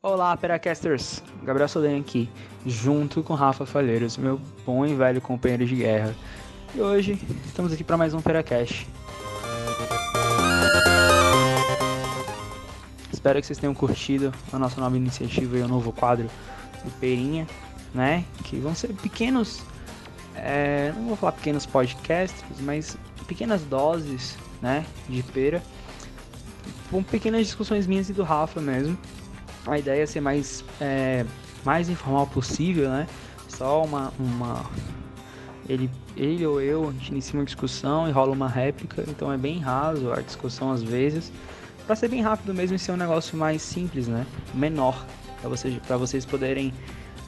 Olá, Peracasters! Gabriel Solene aqui, junto com Rafa Falheiros, meu bom e velho companheiro de guerra. E hoje estamos aqui para mais um Peracast. Espero que vocês tenham curtido a nossa nova iniciativa e o novo quadro do Perinha, né? Que vão ser pequenos, é, não vou falar pequenos podcasts, mas pequenas doses, né? De pera, com pequenas discussões minhas e do Rafa mesmo a ideia é ser mais, é, mais informal possível, né? Só uma, uma ele, ele ou eu, a gente inicia uma discussão e rola uma réplica, então é bem raso a discussão às vezes, para ser bem rápido mesmo e ser um negócio mais simples, né? Menor, para vocês, vocês poderem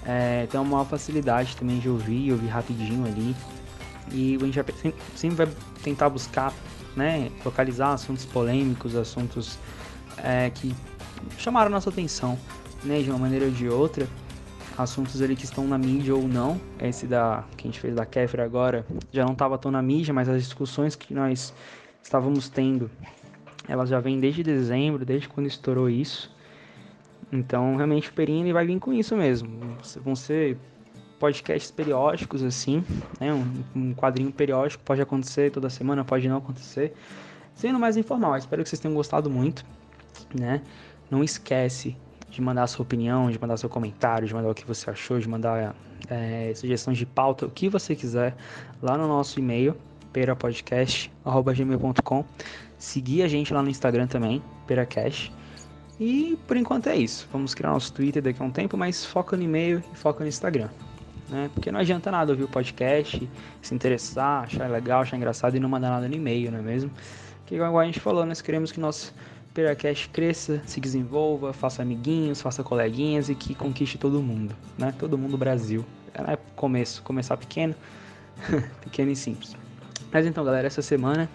é, ter uma maior facilidade também de ouvir, ouvir rapidinho ali. E a gente vai, sempre vai tentar buscar, né? Localizar assuntos polêmicos, assuntos é, que chamaram nossa atenção, né, de uma maneira ou de outra. Assuntos ali que estão na mídia ou não. Esse da que a gente fez da Kéfera agora já não estava tão na mídia, mas as discussões que nós estávamos tendo, elas já vêm desde dezembro, desde quando estourou isso. Então, realmente o Perini vai vir com isso mesmo. Vão ser podcasts periódicos, assim, né? Um, um, quadrinho periódico pode acontecer toda semana, pode não acontecer. Sendo mais informal, espero que vocês tenham gostado muito, né? Não esquece de mandar sua opinião, de mandar seu comentário, de mandar o que você achou, de mandar é, sugestões de pauta, o que você quiser, lá no nosso e-mail, perapodcast.gmail.com. Seguir a gente lá no Instagram também, peracast. E por enquanto é isso. Vamos criar nosso Twitter daqui a um tempo, mas foca no e-mail e foca no Instagram. Né? Porque não adianta nada ouvir o podcast, se interessar, achar legal, achar engraçado e não mandar nada no e-mail, não é mesmo? Que igual a gente falou, nós queremos que nosso Peracast cresça, se desenvolva, faça amiguinhos, faça coleguinhas e que conquiste todo mundo, né? Todo mundo Brasil. É começo, começar pequeno, pequeno e simples. Mas então, galera, essa semana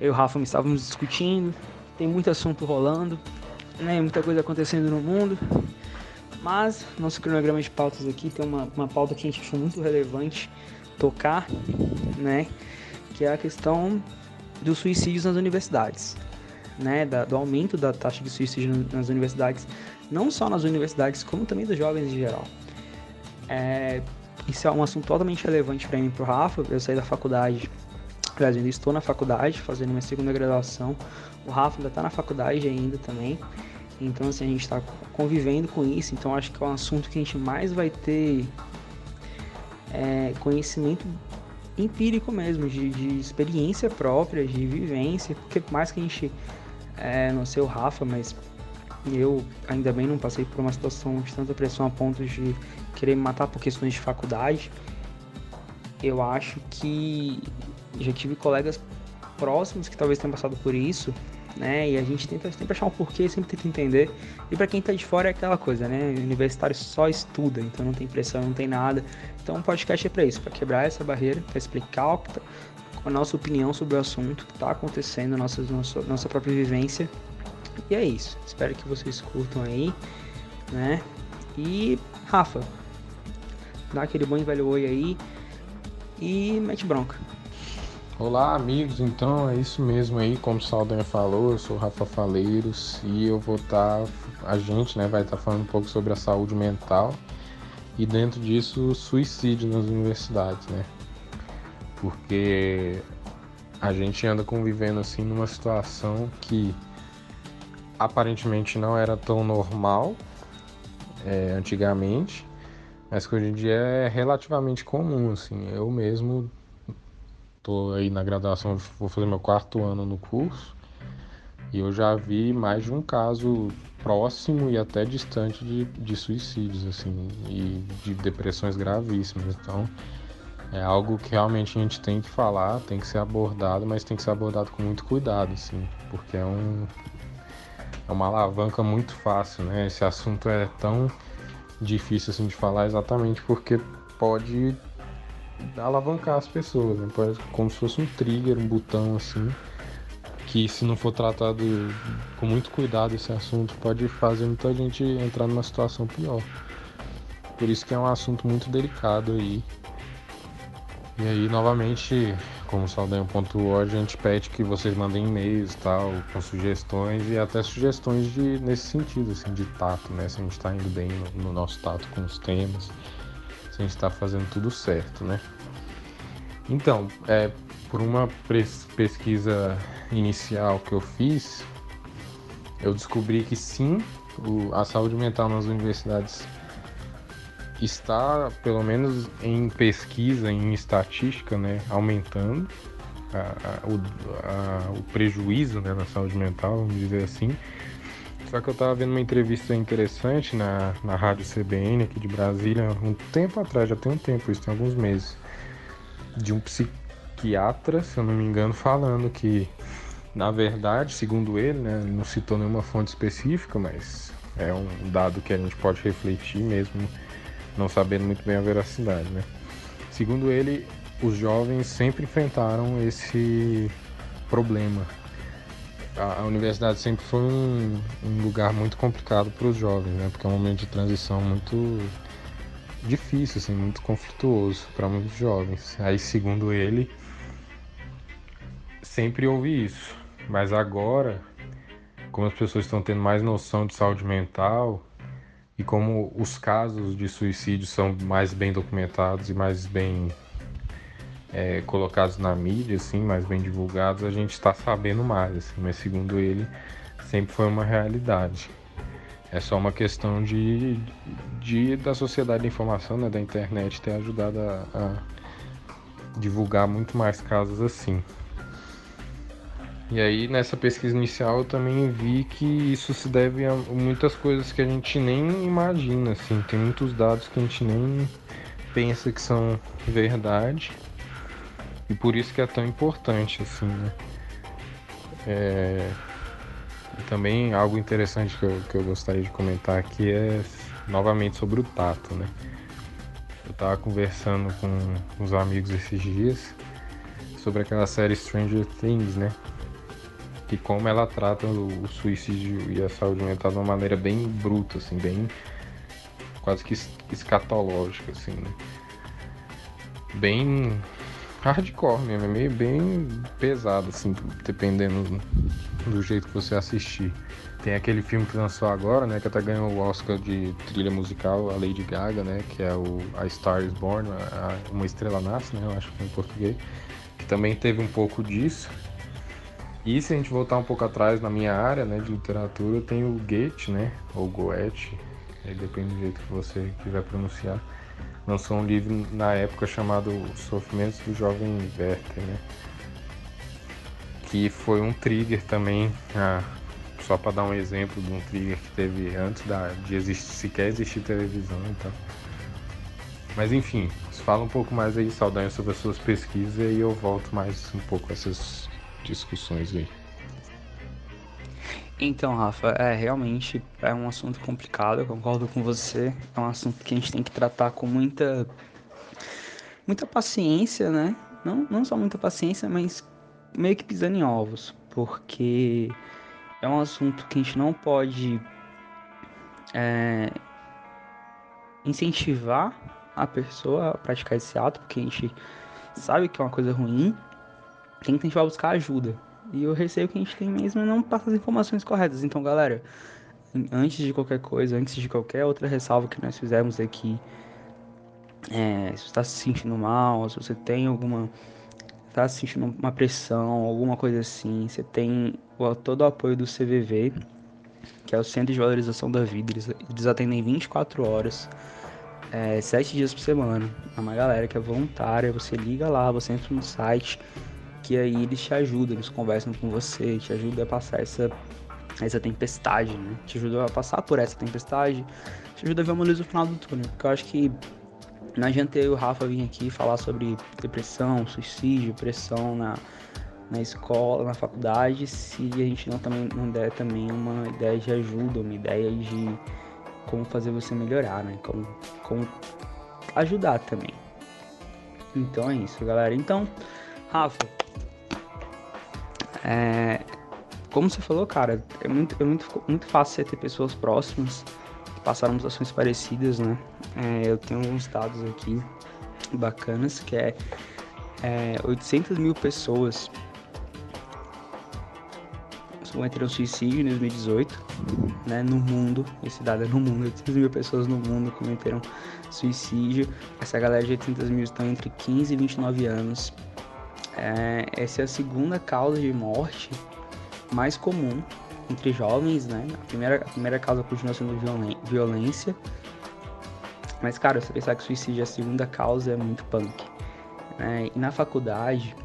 eu e o Rafa estávamos discutindo, tem muito assunto rolando, né? Muita coisa acontecendo no mundo. Mas nosso cronograma de pautas aqui tem uma, uma pauta que a gente achou muito relevante tocar, né? Que é a questão dos suicídios nas universidades né, da, do aumento da taxa de suicídio nas universidades, não só nas universidades, como também dos jovens em geral. É, isso é um assunto totalmente relevante para mim para o Rafa. Eu saí da faculdade, aliás, ainda estou na faculdade, fazendo minha segunda graduação. O Rafa ainda está na faculdade ainda também. Então, assim, a gente está convivendo com isso. Então, acho que é um assunto que a gente mais vai ter é, conhecimento empírico mesmo, de, de experiência própria, de vivência. Porque, por mais que a gente é, não sei o Rafa, mas eu ainda bem não passei por uma situação de tanta pressão a ponto de querer me matar por questões de faculdade. Eu acho que já tive colegas próximos que talvez tenham passado por isso, né? E a gente tenta sempre achar um porquê, sempre tenta entender. E para quem tá de fora é aquela coisa, né? O universitário só estuda, então não tem pressão, não tem nada. Então o podcast é para isso, para quebrar essa barreira, para explicar o que tá, a nossa opinião sobre o assunto que está acontecendo, nossa, nossa, nossa própria vivência. E é isso. Espero que vocês curtam aí, né? E Rafa, dá aquele bom e velho oi aí e mete bronca. Olá, amigos. Então é isso mesmo aí, como o Saldanha falou, eu sou o Rafa Faleiros e eu vou estar, tá, a gente, né, vai estar tá falando um pouco sobre a saúde mental e dentro disso, suicídio nas universidades, né? Porque a gente anda convivendo assim numa situação que aparentemente não era tão normal é, antigamente, mas que hoje em dia é relativamente comum. Assim, eu mesmo tô aí na graduação, vou fazer meu quarto ano no curso e eu já vi mais de um caso próximo e até distante de, de suicídios assim e de depressões gravíssimas. Então é algo que realmente a gente tem que falar, tem que ser abordado, mas tem que ser abordado com muito cuidado, assim, porque é um é uma alavanca muito fácil, né? Esse assunto é tão difícil assim de falar exatamente porque pode alavancar as pessoas, né? Como se fosse um trigger, um botão assim, que se não for tratado com muito cuidado esse assunto pode fazer muita gente entrar numa situação pior. Por isso que é um assunto muito delicado aí e aí, novamente, como Saldanha pontuou, a gente pede que vocês mandem e-mails tal, com sugestões e até sugestões de, nesse sentido, assim, de tato, né? Se a gente está indo bem no, no, nosso tato com os temas, se a gente está fazendo tudo certo, né? Então, é, por uma pesquisa inicial que eu fiz, eu descobri que sim, o, a saúde mental nas universidades está, pelo menos em pesquisa, em estatística, né, aumentando a, a, o, a, o, prejuízo né, na saúde mental, vamos dizer assim. Só que eu estava vendo uma entrevista interessante na, na rádio CBN aqui de Brasília, um tempo atrás, já tem um tempo, isso tem alguns meses, de um psiquiatra, se eu não me engano, falando que, na verdade, segundo ele, né, não citou nenhuma fonte específica, mas é um dado que a gente pode refletir mesmo não sabendo muito bem a veracidade, né? Segundo ele, os jovens sempre enfrentaram esse problema. A, a universidade sempre foi um, um lugar muito complicado para os jovens, né? Porque é um momento de transição muito difícil, assim, muito conflituoso para muitos jovens. Aí, segundo ele, sempre houve isso. Mas agora, como as pessoas estão tendo mais noção de saúde mental, e como os casos de suicídio são mais bem documentados e mais bem é, colocados na mídia, assim, mais bem divulgados, a gente está sabendo mais, assim, mas segundo ele, sempre foi uma realidade. É só uma questão de, de da sociedade da informação, né, da internet ter ajudado a, a divulgar muito mais casos assim. E aí nessa pesquisa inicial eu também vi que isso se deve a muitas coisas que a gente nem imagina, assim, tem muitos dados que a gente nem pensa que são verdade. E por isso que é tão importante, assim, né? É... E também algo interessante que eu, que eu gostaria de comentar aqui é novamente sobre o tato, né? Eu tava conversando com uns amigos esses dias sobre aquela série Stranger Things, né? Que como ela trata o, suicídio e a saúde mental de uma maneira bem bruta, assim, bem quase que escatológica, assim, né? Bem hardcore mesmo, é meio bem pesado, assim, dependendo do jeito que você assistir. Tem aquele filme que lançou agora, né, que até ganhou o Oscar de trilha musical, a Lady Gaga, né, que é o A Star Is Born, a, Uma Estrela Nasce, né, eu acho que é em português, que também teve um pouco disso, e se a gente voltar um pouco atrás na minha área né, de literatura, tem o Goethe, né, ou Goethe, depende do jeito que você quiser pronunciar, lançou um livro na época chamado Sofrimentos do Jovem Werther, né, que foi um trigger também, ah, só para dar um exemplo de um trigger que teve antes da, de existir, sequer existir televisão então. Mas enfim, fala um pouco mais aí, Saldanha, sobre as suas pesquisas e eu volto mais um pouco a essas discussões aí. Então, Rafa, é realmente é um assunto complicado, eu concordo com você. É um assunto que a gente tem que tratar com muita muita paciência, né? Não, não só muita paciência, mas meio que pisando em ovos, porque é um assunto que a gente não pode é, incentivar a pessoa a praticar esse ato, porque a gente sabe que é uma coisa ruim, tem que tentar buscar ajuda. E o receio que a gente tem mesmo não passar as informações corretas. Então, galera, antes de qualquer coisa, antes de qualquer outra ressalva que nós fizermos aqui, é, se você está se sentindo mal, se você tem alguma. está sentindo uma pressão, alguma coisa assim, você tem todo o apoio do CVV, que é o Centro de Valorização da Vida. Eles, eles atendem 24 horas, é, 7 dias por semana. É uma galera que é voluntária, você liga lá, você entra no site que aí eles te ajudam, eles conversam com você, te ajudam a passar essa, essa tempestade, né? Te ajudam a passar por essa tempestade, te ajuda a ver uma luz no final do túnel. Porque eu acho que não adianta eu e o Rafa vir aqui falar sobre depressão, suicídio, pressão na, na escola, na faculdade, se a gente não, também, não der também uma ideia de ajuda, uma ideia de como fazer você melhorar, né? Como, como ajudar também. Então é isso, galera. Então, Rafa, é, como você falou, cara, é muito, é muito, muito fácil você ter pessoas próximas que passaram situações parecidas, né? É, eu tenho alguns dados aqui bacanas que é é, 800 mil pessoas cometeram suicídio em 2018, né, no mundo, esse dado é no mundo, 800 mil pessoas no mundo cometeram suicídio, essa galera de 800 mil estão entre 15 e 29 anos, é, essa é a segunda causa de morte mais comum entre jovens, né, a primeira, a primeira causa continua sendo violência, mas, cara, você pensar que suicídio é a segunda causa é muito punk. Né? E na faculdade,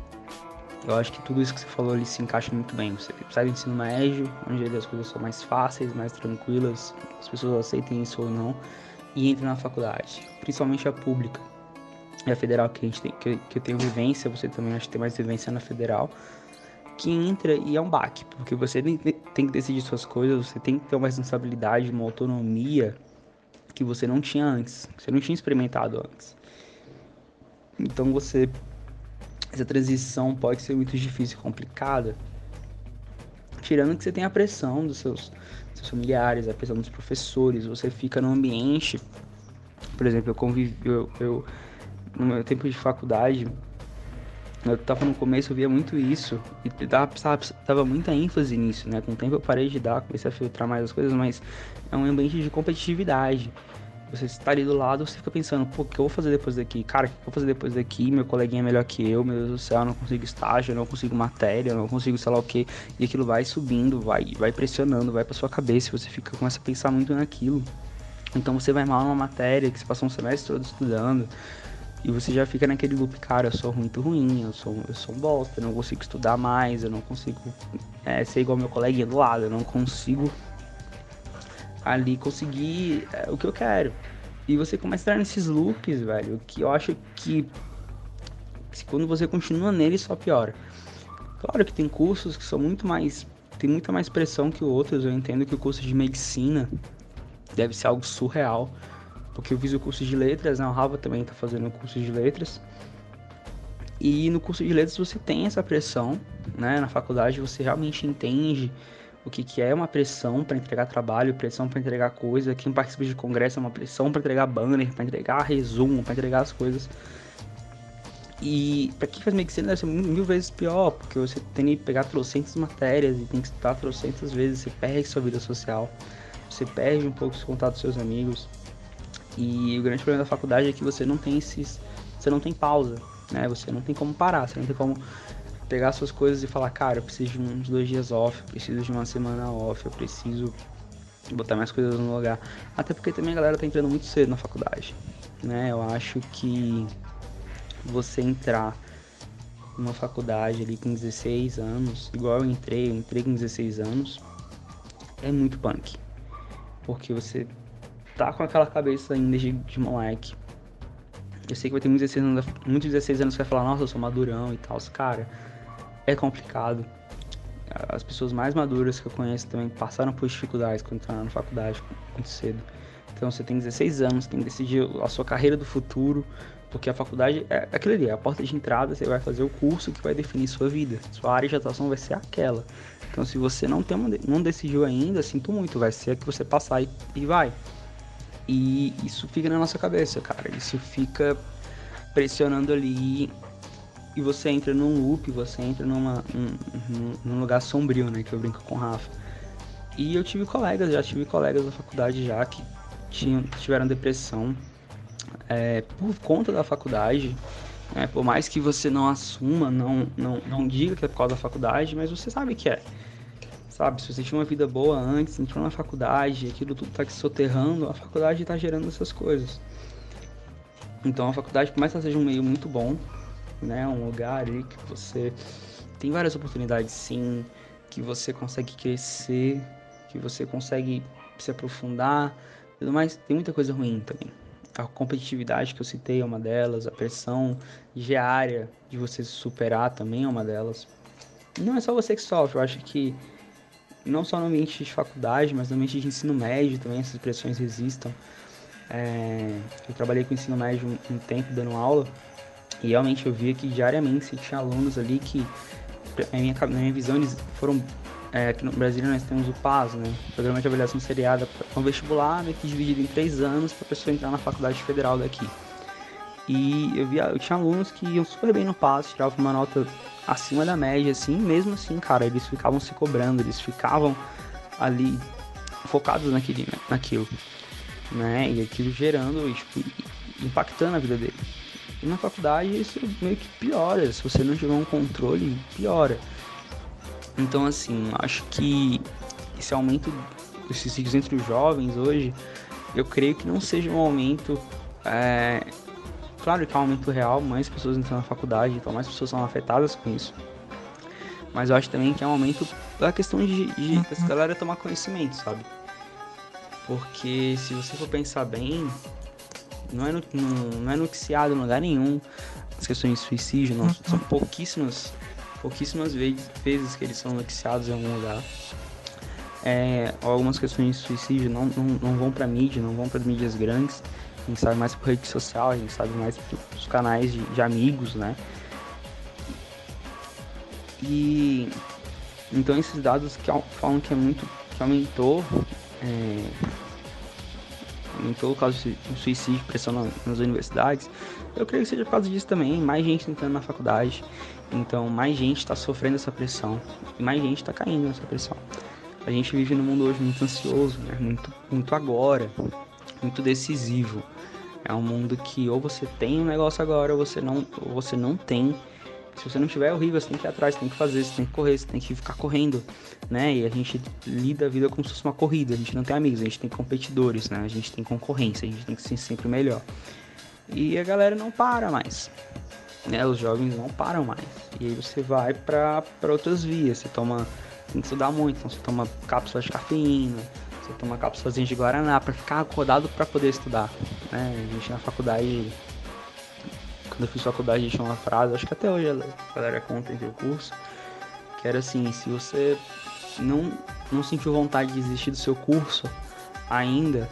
eu acho que tudo isso que você falou ali se encaixa muito bem. Você sai do ensino médio, onde as coisas são mais fáceis, mais tranquilas, as pessoas aceitem isso ou não, e entra na faculdade, principalmente a pública. E a federal que, a gente tem, que, que eu tenho vivência, você também acha que tem mais vivência na federal, que entra e é um baque, porque você tem que decidir suas coisas, você tem que ter uma responsabilidade, uma autonomia que você não tinha antes, que você não tinha experimentado antes. Então você essa transição pode ser muito difícil e complicada. Tirando que você tem a pressão dos seus, seus familiares, a pressão dos professores, você fica num ambiente, por exemplo, eu convivi, eu, eu no meu tempo de faculdade, eu tava no começo, eu via muito isso e dava, dava muita ênfase nisso, né? Com o tempo eu parei de dar, comecei a filtrar mais as coisas, mas é um ambiente de competitividade. Você está ali do lado, você fica pensando, pô, o que eu vou fazer depois daqui? Cara, o que eu vou fazer depois daqui? Meu coleguinha é melhor que eu, meu Deus do céu, eu não consigo estágio, eu não consigo matéria, eu não consigo sei lá o que. E aquilo vai subindo, vai, vai pressionando, vai pra sua cabeça, e você fica, começa a pensar muito naquilo. Então você vai mal numa matéria que você passou um semestre todo estudando. E você já fica naquele loop, cara, eu sou muito ruim, eu sou, eu sou um bosta, eu não consigo estudar mais, eu não consigo é, ser igual meu coleguinha do lado, eu não consigo ali conseguir é, o que eu quero. E você começa a entrar nesses loops, velho, que eu acho que quando você continua nele só piora. Claro que tem cursos que são muito mais. tem muita mais pressão que outros. Eu entendo que o curso de medicina deve ser algo surreal porque eu fiz o curso de letras, né? O Rafa também está fazendo o curso de letras. E no curso de letras você tem essa pressão, né? Na faculdade você realmente entende o que, que é uma pressão para entregar trabalho, pressão para entregar coisa. Quem participa de congresso é uma pressão para entregar banner, para entregar resumo, para entregar as coisas. E para quem faz medicina deve ser mil vezes pior, porque você tem que pegar trocentas matérias e tem que estudar trocentas vezes, você perde sua vida social, você perde um pouco o contato com seus amigos. E o grande problema da faculdade é que você não tem esses. Você não tem pausa, né? Você não tem como parar, você não tem como pegar suas coisas e falar, cara, eu preciso de uns dois dias off, eu preciso de uma semana off, eu preciso botar mais coisas no lugar. Até porque também a galera tá entrando muito cedo na faculdade, né? Eu acho que você entrar numa faculdade ali com 16 anos, igual eu entrei, eu entrei com 16 anos, é muito punk. Porque você tá com aquela cabeça ainda de, de moleque. Eu sei que vai ter muitos 16 anos, muitos 16 anos que vai falar, nossa, eu sou madurão e tal. Cara, é complicado. As pessoas mais maduras que eu conheço também passaram por dificuldades quando entraram na faculdade muito cedo. Então você tem 16 anos, tem que decidir a sua carreira do futuro, porque a faculdade é aquilo ali, é a porta de entrada, você vai fazer o curso que vai definir sua vida. Sua área de atuação vai ser aquela. Então se você não, tem uma, não decidiu ainda, sinto muito, vai ser a que você passar e, e vai. E isso fica na nossa cabeça, cara. Isso fica pressionando ali e você entra num loop, você entra numa, num, num lugar sombrio, né? Que eu brinco com o Rafa. E eu tive colegas, já tive colegas da faculdade já que tinham, tiveram depressão é, por conta da faculdade. Né? Por mais que você não assuma, não, não, não diga que é por causa da faculdade, mas você sabe que é. Sabe, se você tinha uma vida boa antes, entrou na faculdade, aquilo tudo tá te soterrando, a faculdade tá gerando essas coisas. Então a faculdade, por mais que ela seja um meio muito bom, né, um lugar ali que você tem várias oportunidades sim, que você consegue crescer, que você consegue se aprofundar, tudo mais, tem muita coisa ruim também. A competitividade que eu citei é uma delas, a pressão diária de você se superar também é uma delas. Não é só você que sofre, eu acho que não só no ambiente de faculdade, mas no ambiente de ensino médio também essas pressões existam. É, eu trabalhei com ensino médio um, um, tempo dando aula e realmente eu via que diariamente tinha alunos ali que, na minha, na minha visão, eles foram. É, aqui no Brasil nós temos o PAS, né? Programa de Avaliação Seriada, um vestibular né, que dividido em três anos para a pessoa entrar na faculdade federal daqui. E eu via, eu tinha alunos que iam super bem no passo, tiravam uma nota acima da média, assim, mesmo assim, cara, eles ficavam se cobrando, eles ficavam ali focados naquele, naquilo, né? E aquilo gerando, tipo, impactando a vida dele. E na faculdade isso meio que piora, se você não tiver um controle, piora. Então, assim, acho que esse aumento dos suicídios entre os jovens hoje, eu creio que não seja um aumento. É... Claro que é um aumento real, mais pessoas entram na faculdade, então mais pessoas são afetadas com isso. Mas eu acho também que é um aumento da questão de, de uhum. essa galera tomar conhecimento, sabe? Porque se você for pensar bem, não é, no, não, não é noticiado em lugar nenhum as questões de suicídio, não. São uhum. pouquíssimas, pouquíssimas vezes, vezes que eles são noticiados em algum lugar. É, algumas questões de suicídio não, não, não vão para mídia, não vão para mídias grandes. A gente sabe mais por rede social, a gente sabe mais pelos canais de, de amigos, né? E então esses dados que falam que é muito que aumentou é, aumentou o caso de suicídio, pressão nas universidades. Eu creio que seja por causa disso também, mais gente entrando na faculdade, então mais gente está sofrendo essa pressão mais gente está caindo nessa pressão. A gente vive num mundo hoje muito ansioso, né? muito, muito agora, muito decisivo. É um mundo que ou você tem um negócio agora ou você não, ou você não tem. Se você não tiver é horrível, você tem que ir atrás, você tem que fazer, você tem que correr, você tem que ficar correndo, né? E a gente lida a vida como se fosse uma corrida. A gente não tem amigos, a gente tem competidores, né? A gente tem concorrência, a gente tem que ser sempre melhor. E a galera não para mais. Né? Os jovens não param mais. E aí você vai para outras vias, você toma tem que estudar muito, então você toma cápsulas de cafeína, você toma cápsulas de guaraná para ficar acordado para poder estudar, né? A gente na faculdade, quando eu fiz faculdade, a gente tinha uma frase, acho que até hoje a galera conta entre o curso, que era assim, se você não não sentiu vontade de desistir do seu curso ainda,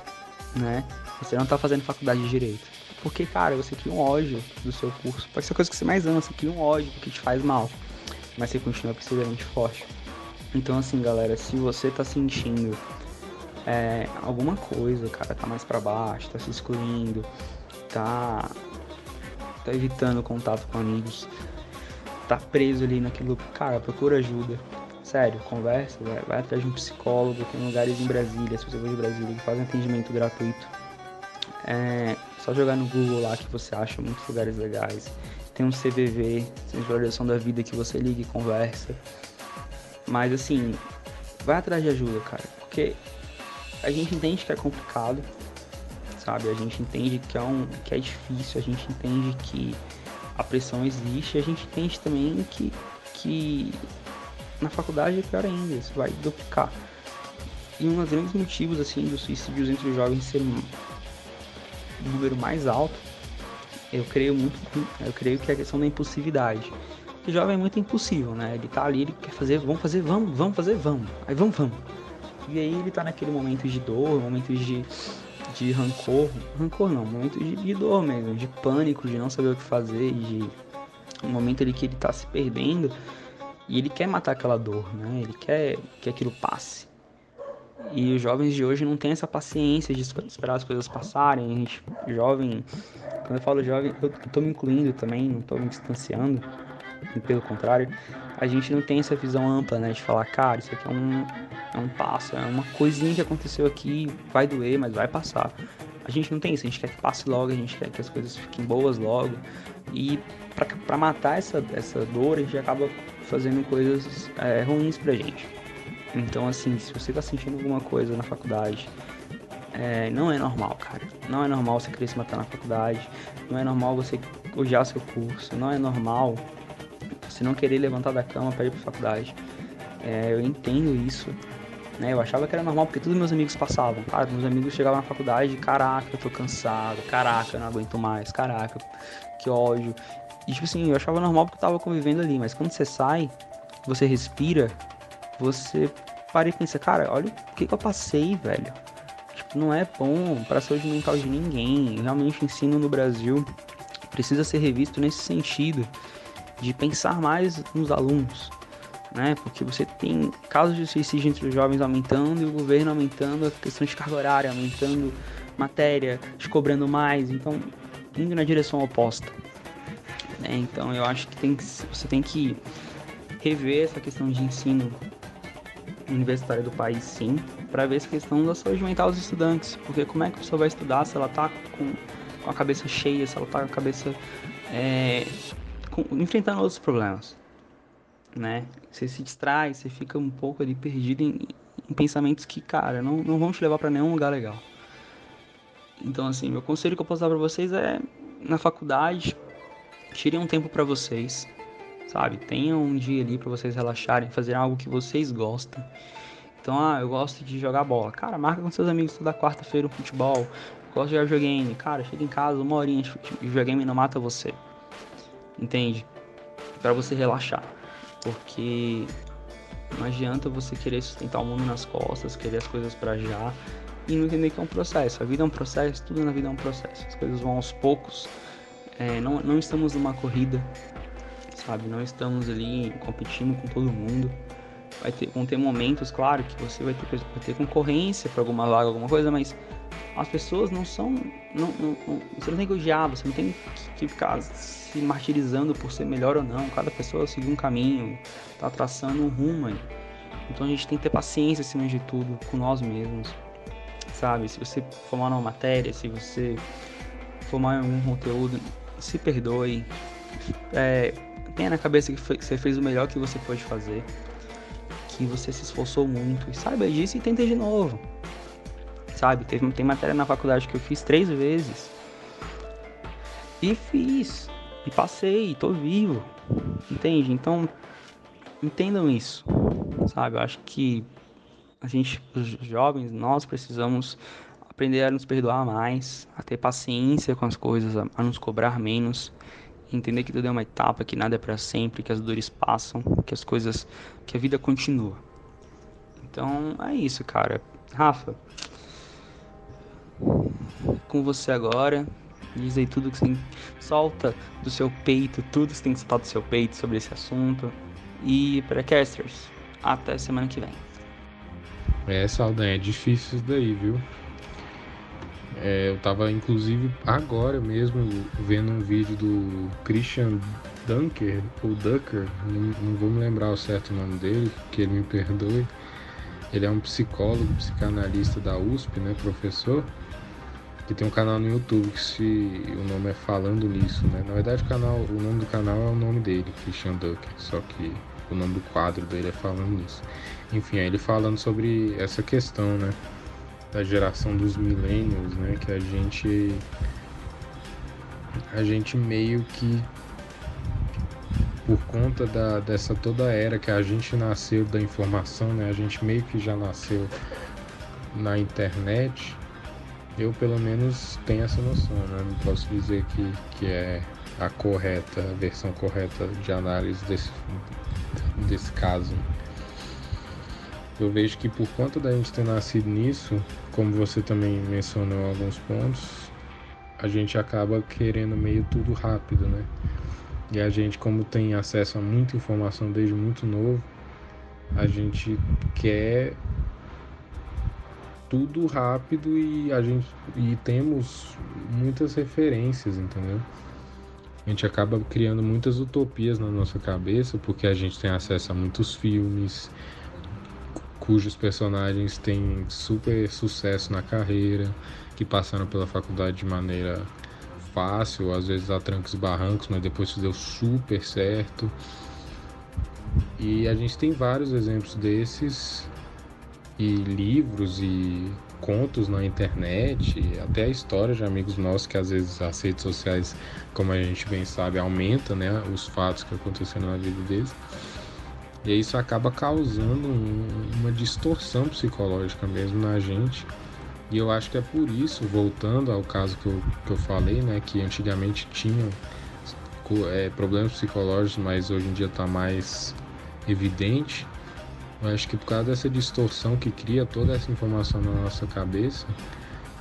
né? Você não tá fazendo faculdade de direito. Porque, cara, você cria um ódio do seu curso. Pode ser a coisa que você mais ama, você cria um ódio porque te faz mal. Mas você continua perseverante forte. Então, assim, galera, se você tá sentindo é, alguma coisa, cara, tá mais para baixo, tá se excluindo, tá, tá evitando contato com amigos, tá preso ali naquilo, cara, procura ajuda. Sério, conversa, vai, vai atrás de um psicólogo, tem lugares em Brasília, se você for de Brasília, que fazem atendimento gratuito. É só jogar no Google lá que você acha muitos lugares legais. Tem um CVV, Centro de Valorização da Vida, que você liga e conversa. Mas assim, vai atrás de ajuda, cara. Porque a gente entende que é complicado, sabe? A gente entende que é, um, que é difícil, a gente entende que a pressão existe, a gente entende também que, que na faculdade é pior ainda, isso vai duplicar. E um dos grandes motivos assim dos suicídios entre os jovens ser um número mais alto, eu creio muito, eu creio que é a questão da impulsividade. O jovem é muito impossível, né? Ele tá ali, ele quer fazer, vamos fazer, vamos, vamos fazer, vamos. Aí vamos, vamos. E aí ele tá naquele momento de dor, momento de, de rancor, rancor não, momento de, de dor mesmo, de pânico, de não saber o que fazer, de um momento ali que ele tá se perdendo e ele quer matar aquela dor, né? Ele quer que aquilo passe. E os jovens de hoje não têm essa paciência de esperar as coisas passarem. A gente, jovem, quando eu falo jovem, eu tô me incluindo também, não tô me distanciando pelo contrário, a gente não tem essa visão ampla, né? De falar, cara, isso aqui é um, é um passo, é uma coisinha que aconteceu aqui, vai doer, mas vai passar. A gente não tem isso, a gente quer que passe logo, a gente quer que as coisas fiquem boas logo. E para matar essa, essa dor, a gente acaba fazendo coisas é, ruins pra gente. Então, assim, se você tá sentindo alguma coisa na faculdade, é, não é normal, cara. Não é normal você querer se matar na faculdade. Não é normal você odiar seu curso. Não é normal você não querer levantar da cama para ir para faculdade. É, eu entendo isso. Né? Eu achava que era normal porque todos meus amigos passavam. Cara, meus amigos chegavam na faculdade, caraca, eu tô cansado, caraca, eu não aguento mais, caraca, que ódio. E tipo assim, eu achava normal porque eu tava convivendo ali, mas quando você sai, você respira, você para e pensa, cara, olha o que, que eu passei, velho. Tipo, não é bom pra saúde mental de ninguém. Realmente o ensino no Brasil precisa ser revisto nesse sentido de pensar mais nos alunos, né? Porque você tem casos de suicídio entre os jovens aumentando e o governo aumentando a questão de carga horária, aumentando matéria, te cobrando mais. Então, indo na direção oposta. Né? Então eu acho que, tem que você tem que rever essa questão de ensino universitário do país, sim, para ver essa questão da saúde mental dos estudantes. Porque como é que a pessoa vai estudar se ela tá com, com a cabeça cheia, se ela tá com a cabeça é, com, enfrentando outros problemas, né? Você se distrai, você fica um pouco ali perdido em, em pensamentos que, cara, não, não vão te levar para nenhum lugar legal. Então, assim, meu conselho que eu posso dar para vocês é na faculdade, tirem um tempo para vocês, sabe? Tenham um dia ali para vocês relaxarem, fazer algo que vocês gostam. Então, ah, eu gosto de jogar bola. Cara, marca com seus amigos toda quarta-feira um futebol. Gosto de jogar videogame. Cara, chega em casa, uma horinha de videogame não mata você. Entende? Para você relaxar. Porque não adianta você querer sustentar o mundo nas costas, querer as coisas para já e não entender que é um processo. A vida é um processo, tudo na vida é um processo. As coisas vão aos poucos. É, não, não estamos numa corrida, sabe? Não estamos ali competindo com todo mundo. Vai ter, vão ter momentos, claro, que você vai ter, vai ter concorrência para alguma vaga, alguma coisa, mas as pessoas não são. Não, não, não, você não tem que odiar, você não tem que ficar se martirizando por ser melhor ou não. Cada pessoa seguir um caminho, tá traçando um rumo aí. Então a gente tem que ter paciência acima de tudo com nós mesmos sabe? Se você formar uma matéria, se você formar algum conteúdo, se perdoe. É, tenha na cabeça que você fez o melhor que você pode fazer, que você se esforçou muito e saiba disso e tente de novo. Sabe? Teve, tem matéria na faculdade que eu fiz três vezes. E fiz. E passei, tô vivo. Entende? Então, entendam isso. Sabe? Eu acho que a gente, os jovens, nós precisamos aprender a nos perdoar mais, a ter paciência com as coisas, a, a nos cobrar menos, entender que tudo é uma etapa, que nada é para sempre, que as dores passam, que as coisas, que a vida continua. Então é isso, cara. Rafa, com você agora. Diz aí tudo que você solta do seu peito, tudo que você tem que soltar do seu peito sobre esse assunto. E para casters, até semana que vem. É, Saldanha, é difícil isso daí, viu? É, eu tava inclusive agora mesmo vendo um vídeo do Christian Dunker, ou Ducker, não, não vou me lembrar o certo nome dele, que ele me perdoe. Ele é um psicólogo, psicanalista da USP, né, professor, que tem um canal no YouTube que se o nome é Falando Nisso, né? Na verdade o canal, o nome do canal é o nome dele, Christian Ducker, só que o nome do quadro dele é Falando Nisso. Enfim, aí ele falando sobre essa questão, né? Da geração dos milênios, né? Que a gente. A gente meio que. Por conta da, dessa toda era que a gente nasceu da informação, né? A gente meio que já nasceu na internet. Eu, pelo menos, tenho essa noção, né? Não posso dizer que, que é a correta, a versão correta de análise desse, desse caso eu vejo que por conta da gente ter nascido nisso, como você também mencionou alguns pontos, a gente acaba querendo meio tudo rápido, né? E a gente, como tem acesso a muita informação desde muito novo, a gente quer tudo rápido e a gente e temos muitas referências, entendeu? A gente acaba criando muitas utopias na nossa cabeça porque a gente tem acesso a muitos filmes, cujos personagens têm super sucesso na carreira, que passaram pela faculdade de maneira fácil, às vezes a trancos e barrancos, mas depois deu super certo. E a gente tem vários exemplos desses, e livros e contos na internet, até a história de amigos nossos que às vezes as redes sociais, como a gente bem sabe, aumenta né, os fatos que aconteceram na vida deles. E isso acaba causando um, uma distorção psicológica mesmo na gente. E eu acho que é por isso, voltando ao caso que eu, que eu falei, né, que antigamente tinham é, problemas psicológicos, mas hoje em dia está mais evidente. Eu acho que por causa dessa distorção que cria toda essa informação na nossa cabeça,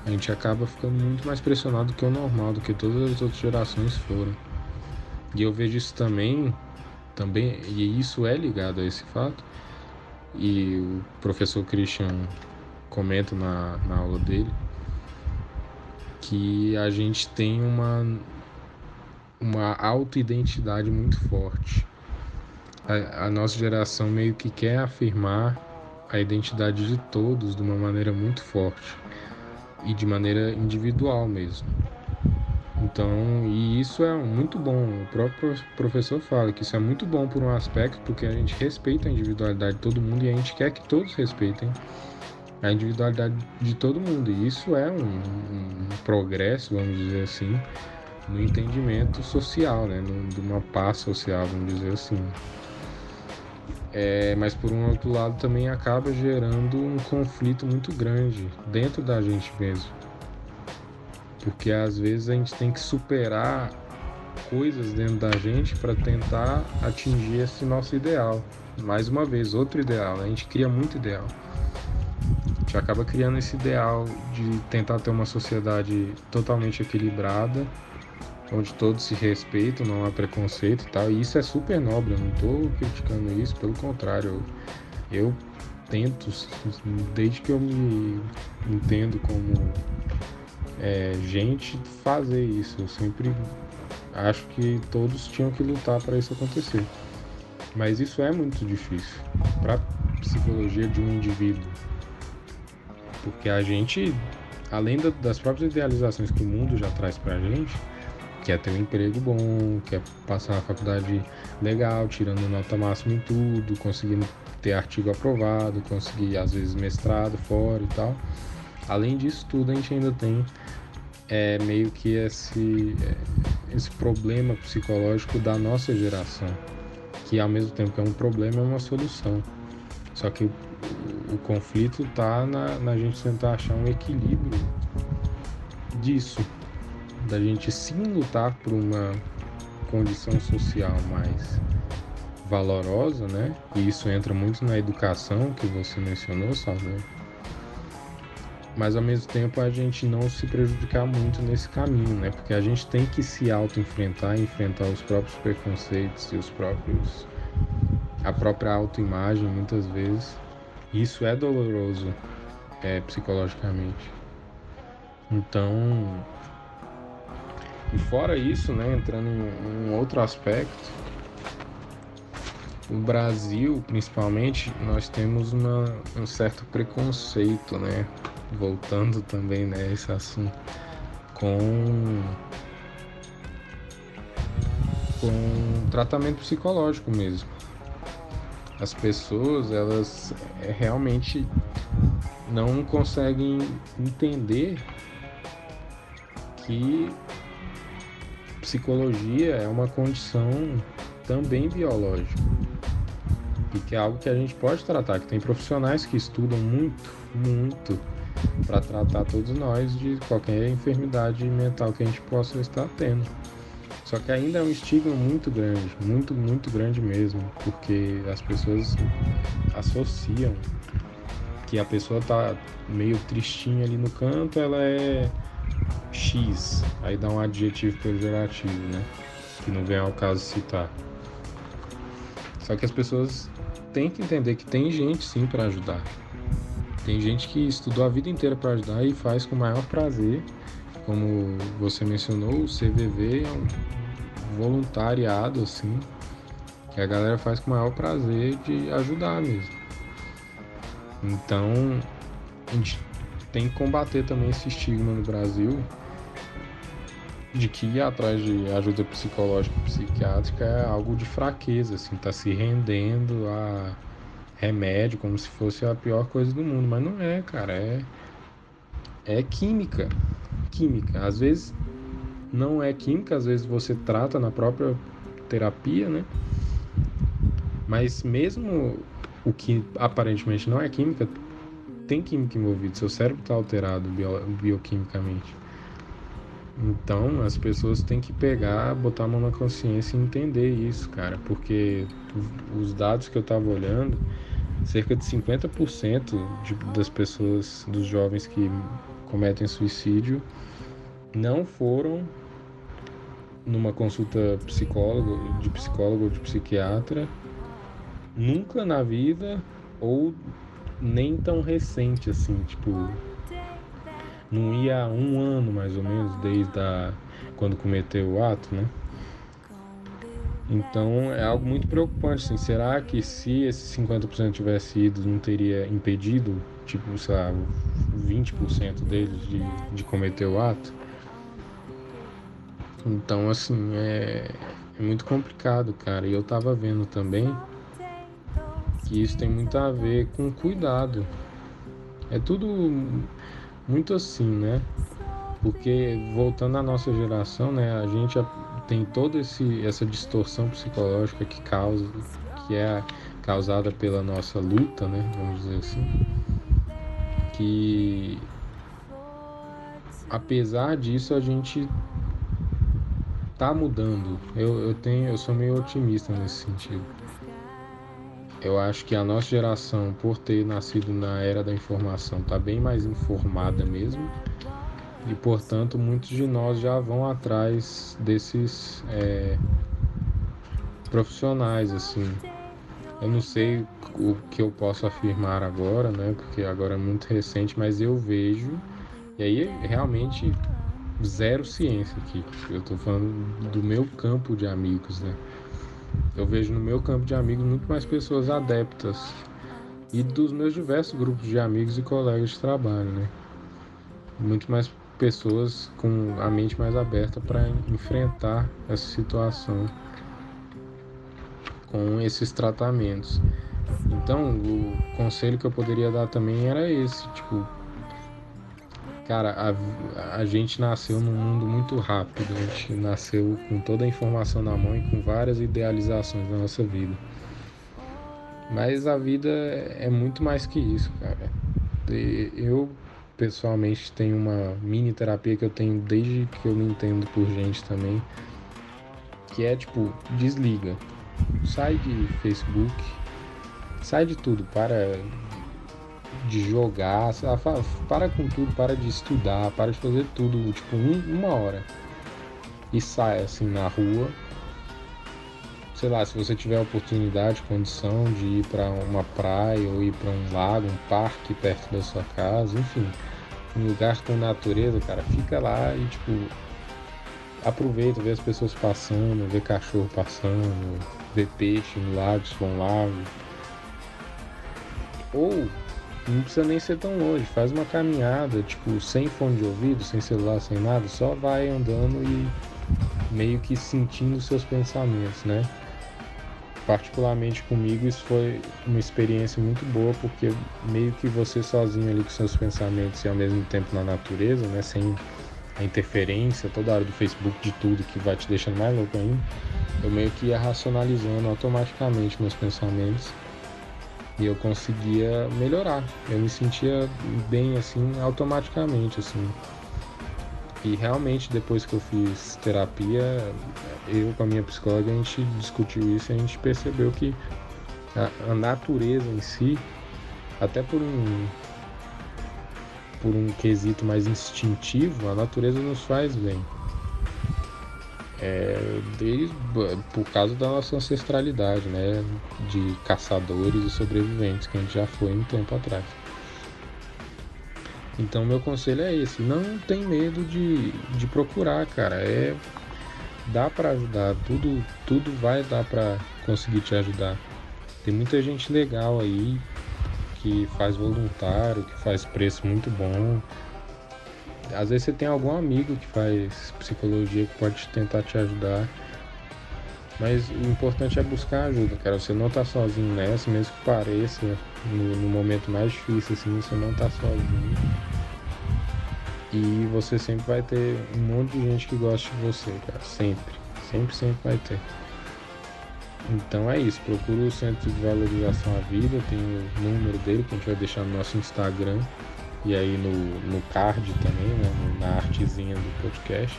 a gente acaba ficando muito mais pressionado do que o normal, do que todas as outras gerações foram. E eu vejo isso também também, e isso é ligado a esse fato, e o professor Christian comenta na, na aula dele, que a gente tem uma, uma autoidentidade muito forte. A, nossa geração meio que quer afirmar a identidade de todos de uma maneira muito forte e de maneira individual mesmo. Então, e isso é muito bom. O próprio professor fala que isso é muito bom por um aspecto, porque a gente respeita a individualidade de todo mundo e a gente quer que todos respeitem a individualidade de todo mundo. E isso é um, um progresso, vamos dizer assim, no entendimento social, né? De uma paz social, vamos dizer assim. É, mas por um outro lado também acaba gerando um conflito muito grande dentro da gente mesmo. Porque às vezes a gente tem que superar coisas dentro da gente para tentar atingir esse nosso ideal. Mais uma vez, outro ideal. A gente cria muito ideal gente acaba criando esse ideal de tentar ter uma sociedade totalmente equilibrada, onde todos se respeitam, não há preconceito e tal. E isso é super nobre, eu não estou criticando isso, pelo contrário, eu, eu tento, desde que eu me entendo como é, gente, fazer isso. Eu sempre acho que todos tinham que lutar para isso acontecer. Mas isso é muito difícil para psicologia de um indivíduo. Porque a gente, além das próprias idealizações que o mundo já traz pra gente, quer ter um emprego bom, quer passar uma faculdade legal, tirando nota máxima em tudo, conseguindo ter artigo aprovado, conseguir às vezes mestrado fora e tal. Além disso tudo, a gente ainda tem é, meio que esse, é, esse problema psicológico da nossa geração, que ao mesmo tempo que é um problema, é uma solução. Só que o conflito está na, na gente tentar achar um equilíbrio disso, da gente sim lutar por uma condição social mais valorosa, né? E isso entra muito na educação que você mencionou, Salvador. Mas ao mesmo tempo a gente não se prejudicar muito nesse caminho, né? Porque a gente tem que se auto-enfrentar, enfrentar os próprios preconceitos e os próprios a própria autoimagem muitas vezes isso é doloroso é, psicologicamente. Então, e fora isso, né, entrando em um outro aspecto, o Brasil, principalmente, nós temos uma, um certo preconceito, né, voltando também né, esse assunto, com com tratamento psicológico mesmo. As pessoas elas é, realmente não conseguem entender que psicologia é uma condição também biológica e que é algo que a gente pode tratar, que tem profissionais que estudam muito, muito para tratar todos nós de qualquer enfermidade mental que a gente possa estar tendo. Só que ainda é um estigma muito grande, muito, muito grande mesmo, porque as pessoas associam que a pessoa tá meio tristinha ali no canto, ela é X, aí dá um adjetivo pejorativo, né? Que não vem ao caso citar. Só que as pessoas têm que entender que tem gente sim para ajudar. Tem gente que estudou a vida inteira para ajudar e faz com o maior prazer. Como você mencionou, o CVV é um voluntariado, assim, que a galera faz com o maior prazer de ajudar mesmo. Então, a gente tem que combater também esse estigma no Brasil de que ir atrás de ajuda psicológica e psiquiátrica é algo de fraqueza, assim, tá se rendendo a remédio como se fosse a pior coisa do mundo, mas não é, cara, é é química. Química. Às vezes não é química, às vezes você trata na própria terapia, né? Mas mesmo o que aparentemente não é química, tem química envolvida, seu cérebro está alterado bio, bioquimicamente. Então as pessoas têm que pegar, botar a mão na consciência e entender isso, cara, porque os dados que eu estava olhando, cerca de 50% de, das pessoas, dos jovens que cometem suicídio, não foram numa consulta psicólogo, de psicólogo ou de psiquiatra, nunca na vida ou nem tão recente assim, tipo, não ia há um ano mais ou menos, desde a, quando cometeu o ato, né? Então é algo muito preocupante. Assim. Será que se esse 50% tivesse ido, não teria impedido, tipo, sei lá, 20% deles de, de cometer o ato? Então, assim, é, é muito complicado, cara. E eu tava vendo também que isso tem muito a ver com cuidado. É tudo muito assim, né? Porque voltando à nossa geração, né, a gente tem toda esse, essa distorção psicológica que causa, que é causada pela nossa luta, né, vamos dizer assim, que apesar disso a gente tá mudando. Eu, eu tenho, eu sou meio otimista nesse sentido. Eu acho que a nossa geração, por ter nascido na era da informação, está bem mais informada mesmo. E, portanto, muitos de nós já vão atrás desses é, profissionais, assim. Eu não sei o que eu posso afirmar agora, né? Porque agora é muito recente, mas eu vejo. E aí, realmente, zero ciência aqui. Eu estou falando do meu campo de amigos, né? Eu vejo no meu campo de amigos muito mais pessoas adeptas e dos meus diversos grupos de amigos e colegas de trabalho, né? Muito mais pessoas com a mente mais aberta para enfrentar essa situação com esses tratamentos. Então, o conselho que eu poderia dar também era esse, tipo, Cara, a, a gente nasceu num mundo muito rápido. A gente nasceu com toda a informação na mão e com várias idealizações na nossa vida. Mas a vida é muito mais que isso, cara. Eu, pessoalmente, tenho uma mini terapia que eu tenho desde que eu me entendo por gente também. Que é tipo, desliga. Sai de Facebook. Sai de tudo. Para de jogar, para com tudo, para de estudar, para de fazer tudo, tipo, um, uma hora. E sai assim na rua. Sei lá, se você tiver oportunidade, condição de ir para uma praia ou ir para um lago, um parque perto da sua casa, enfim, um lugar com natureza, cara, fica lá e tipo aproveita, vê as pessoas passando, vê cachorro passando, vê peixe no lago, se for um lago. Ou não precisa nem ser tão longe, faz uma caminhada, tipo, sem fone de ouvido, sem celular, sem nada, só vai andando e meio que sentindo seus pensamentos, né? Particularmente comigo isso foi uma experiência muito boa, porque meio que você sozinho ali com seus pensamentos e ao mesmo tempo na natureza, né? Sem a interferência toda hora do Facebook de tudo que vai te deixando mais louco ainda, eu meio que ia racionalizando automaticamente meus pensamentos e eu conseguia melhorar. Eu me sentia bem assim automaticamente assim. E realmente depois que eu fiz terapia, eu com a minha psicóloga a gente discutiu isso e a gente percebeu que a, a natureza em si, até por um por um quesito mais instintivo, a natureza nos faz bem é, desde, por causa da nossa ancestralidade, né? De caçadores e sobreviventes que a gente já foi um tempo atrás. Então meu conselho é esse, não tem medo de, de procurar, cara. É dá para ajudar, tudo tudo vai dar para conseguir te ajudar. Tem muita gente legal aí que faz voluntário, que faz preço muito bom, às vezes você tem algum amigo que faz psicologia que pode tentar te ajudar. Mas o importante é buscar ajuda, cara. Você não tá sozinho nessa, mesmo que pareça no, no momento mais difícil, assim, você não tá sozinho. E você sempre vai ter um monte de gente que gosta de você, cara. Sempre. Sempre, sempre vai ter. Então é isso, procura o Centro de Valorização à Vida, tem o número dele que a gente vai deixar no nosso Instagram e aí no, no card também, né, na artezinha do podcast.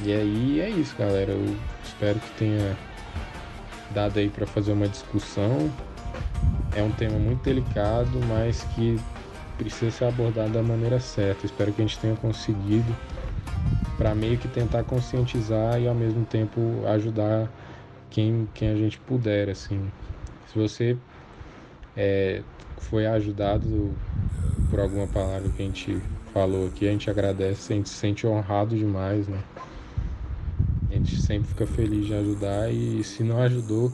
E aí é isso, galera. Eu espero que tenha dado aí para fazer uma discussão. É um tema muito delicado, mas que precisa ser abordado da maneira certa. Espero que a gente tenha conseguido para meio que tentar conscientizar e ao mesmo tempo ajudar quem, quem a gente puder, assim. Se você é, foi ajudado por alguma palavra que a gente falou aqui, a gente agradece, a gente se sente honrado demais, né? A gente sempre fica feliz de ajudar e se não ajudou,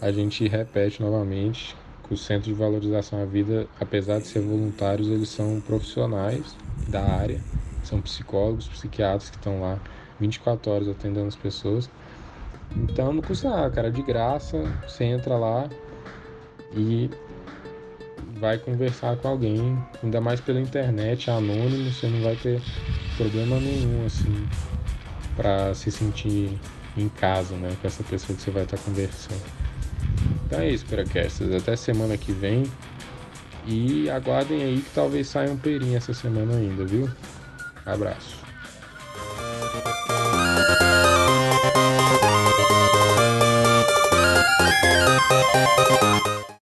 a gente repete novamente que o Centro de Valorização à Vida, apesar de ser voluntários, eles são profissionais da área, são psicólogos, psiquiatras que estão lá 24 horas atendendo as pessoas. Então não custa nada, cara, de graça, você entra lá e vai conversar com alguém, ainda mais pela internet, anônimo, você não vai ter problema nenhum assim para se sentir em casa, né, com essa pessoa que você vai estar conversando. Então é isso, Peracasters. Até semana que vem. E aguardem aí que talvez saia um perinho essa semana ainda, viu? Abraço.